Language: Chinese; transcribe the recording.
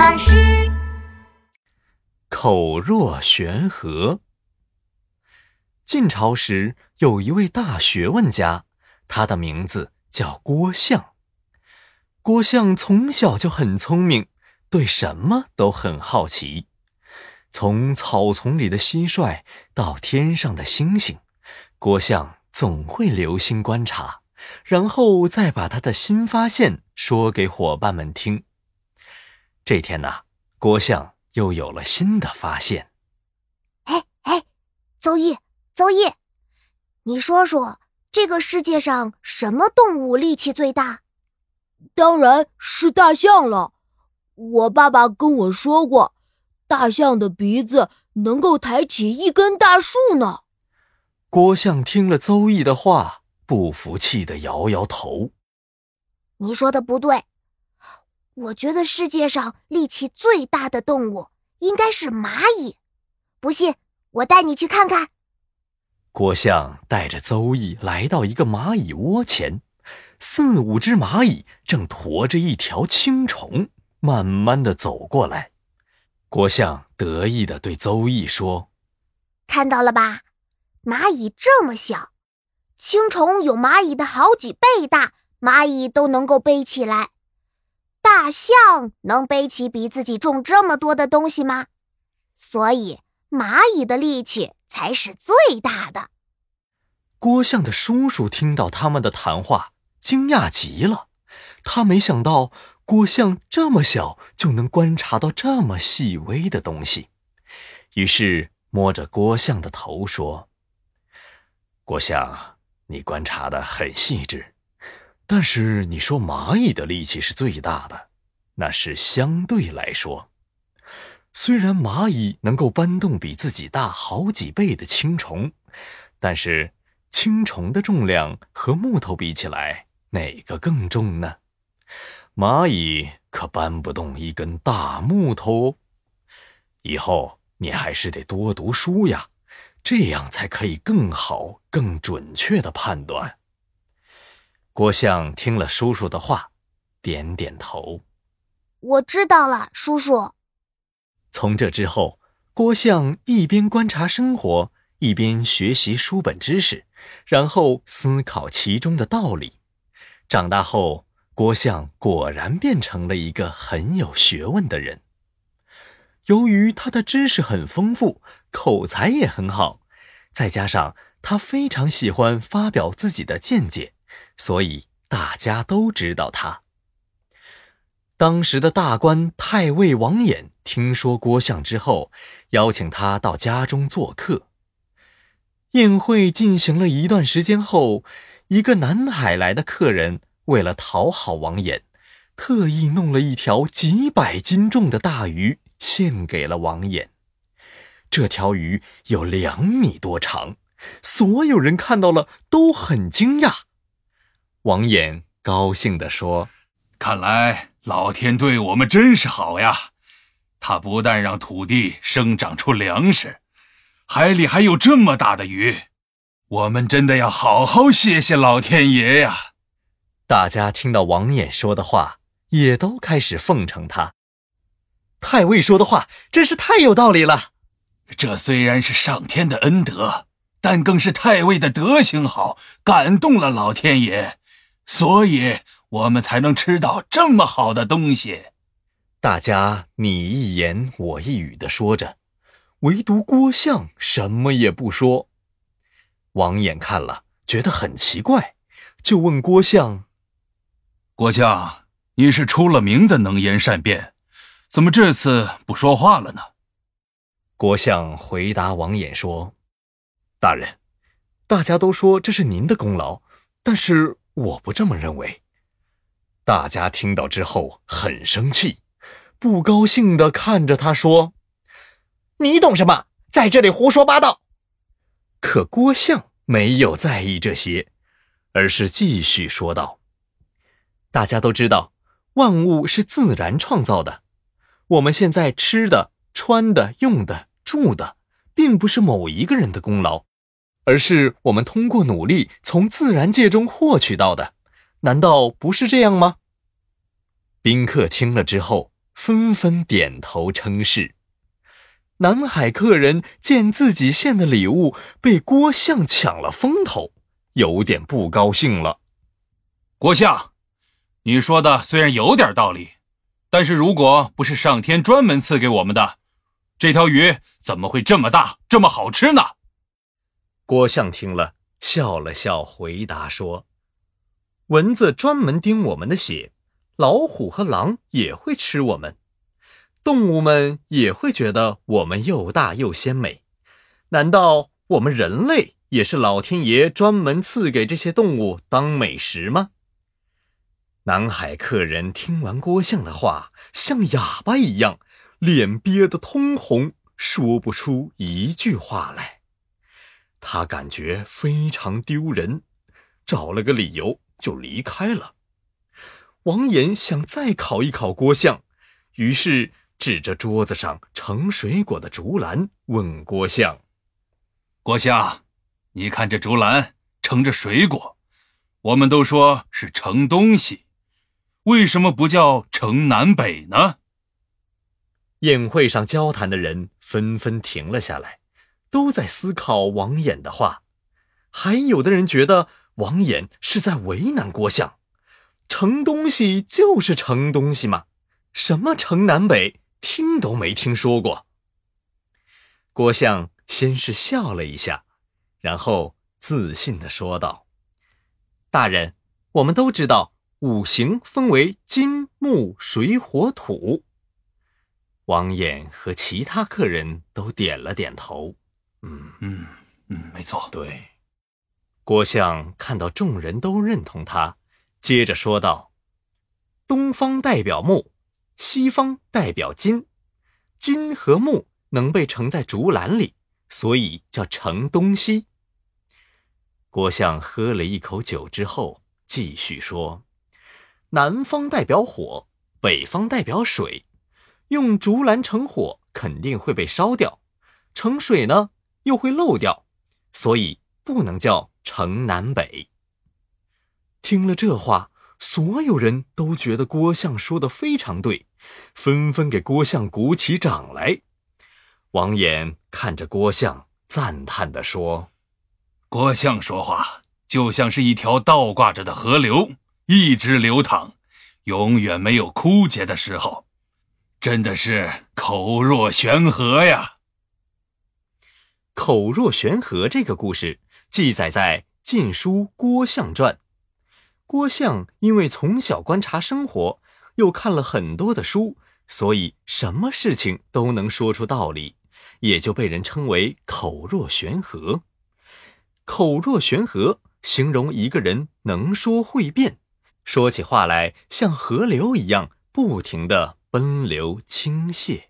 巴士。口若悬河。晋朝时有一位大学问家，他的名字叫郭象。郭象从小就很聪明，对什么都很好奇。从草丛里的蟋蟀到天上的星星，郭象总会留心观察，然后再把他的新发现说给伙伴们听。这天呐，郭象又有了新的发现。哎哎，邹毅，邹毅，你说说，这个世界上什么动物力气最大？当然是大象了。我爸爸跟我说过，大象的鼻子能够抬起一根大树呢。郭象听了邹毅的话，不服气的摇摇头：“你说的不对，我觉得世界上力气最大的动物应该是蚂蚁。不信，我带你去看看。”郭象带着邹毅来到一个蚂蚁窝前。四五只蚂蚁正驮着一条青虫，慢慢的走过来。郭象得意的对邹毅说：“看到了吧，蚂蚁这么小，青虫有蚂蚁的好几倍大，蚂蚁都能够背起来。大象能背起比自己重这么多的东西吗？所以蚂蚁的力气才是最大的。”郭象的叔叔听到他们的谈话。惊讶极了，他没想到郭象这么小就能观察到这么细微的东西，于是摸着郭象的头说：“郭象，你观察的很细致，但是你说蚂蚁的力气是最大的，那是相对来说。虽然蚂蚁能够搬动比自己大好几倍的青虫，但是青虫的重量和木头比起来。”哪个更重呢？蚂蚁可搬不动一根大木头。以后你还是得多读书呀，这样才可以更好、更准确的判断。郭相听了叔叔的话，点点头：“我知道了，叔叔。”从这之后，郭相一边观察生活，一边学习书本知识，然后思考其中的道理。长大后，郭相果然变成了一个很有学问的人。由于他的知识很丰富，口才也很好，再加上他非常喜欢发表自己的见解，所以大家都知道他。当时的大官太尉王衍听说郭象之后，邀请他到家中做客。宴会进行了一段时间后。一个南海来的客人，为了讨好王衍，特意弄了一条几百斤重的大鱼献给了王衍。这条鱼有两米多长，所有人看到了都很惊讶。王衍高兴地说：“看来老天对我们真是好呀！他不但让土地生长出粮食，海里还有这么大的鱼。”我们真的要好好谢谢老天爷呀！大家听到王衍说的话，也都开始奉承他。太尉说的话真是太有道理了。这虽然是上天的恩德，但更是太尉的德行好，感动了老天爷，所以我们才能吃到这么好的东西。大家你一言我一语的说着，唯独郭象什么也不说。王衍看了，觉得很奇怪，就问郭象：“郭象，你是出了名的能言善辩，怎么这次不说话了呢？”郭象回答王衍说：“大人，大家都说这是您的功劳，但是我不这么认为。”大家听到之后很生气，不高兴的看着他说：“你懂什么？在这里胡说八道！”可郭象没有在意这些，而是继续说道：“大家都知道，万物是自然创造的。我们现在吃的、穿的、用的、住的，并不是某一个人的功劳，而是我们通过努力从自然界中获取到的。难道不是这样吗？”宾客听了之后，纷纷点头称是。南海客人见自己献的礼物被郭相抢了风头，有点不高兴了。郭相，你说的虽然有点道理，但是如果不是上天专门赐给我们的，这条鱼怎么会这么大，这么好吃呢？郭相听了，笑了笑，回答说：“蚊子专门叮我们的血，老虎和狼也会吃我们。”动物们也会觉得我们又大又鲜美，难道我们人类也是老天爷专门赐给这些动物当美食吗？南海客人听完郭相的话，像哑巴一样，脸憋得通红，说不出一句话来。他感觉非常丢人，找了个理由就离开了。王岩想再考一考郭相，于是。指着桌子上盛水果的竹篮，问郭相：“郭相，你看这竹篮盛着水果，我们都说是盛东西，为什么不叫盛南北呢？”宴会上交谈的人纷纷停了下来，都在思考王衍的话，还有的人觉得王衍是在为难郭相。盛东西就是盛东西嘛，什么盛南北？听都没听说过。郭相先是笑了一下，然后自信的说道：“大人，我们都知道五行分为金、木、水、火、土。”王衍和其他客人都点了点头。嗯嗯嗯，没错。对，郭相看到众人都认同他，接着说道：“东方代表木。”西方代表金，金和木能被盛在竹篮里，所以叫盛东西。郭相喝了一口酒之后，继续说：“南方代表火，北方代表水。用竹篮盛火肯定会被烧掉，盛水呢又会漏掉，所以不能叫城南北。”听了这话。所有人都觉得郭相说的非常对，纷纷给郭相鼓起掌来。王衍看着郭相，赞叹地说：“郭相说话就像是一条倒挂着的河流，一直流淌，永远没有枯竭的时候，真的是口若悬河呀！”口若悬河这个故事记载在《晋书·郭象传》。郭象因为从小观察生活，又看了很多的书，所以什么事情都能说出道理，也就被人称为口若悬河。口若悬河形容一个人能说会辩，说起话来像河流一样不停的奔流倾泻。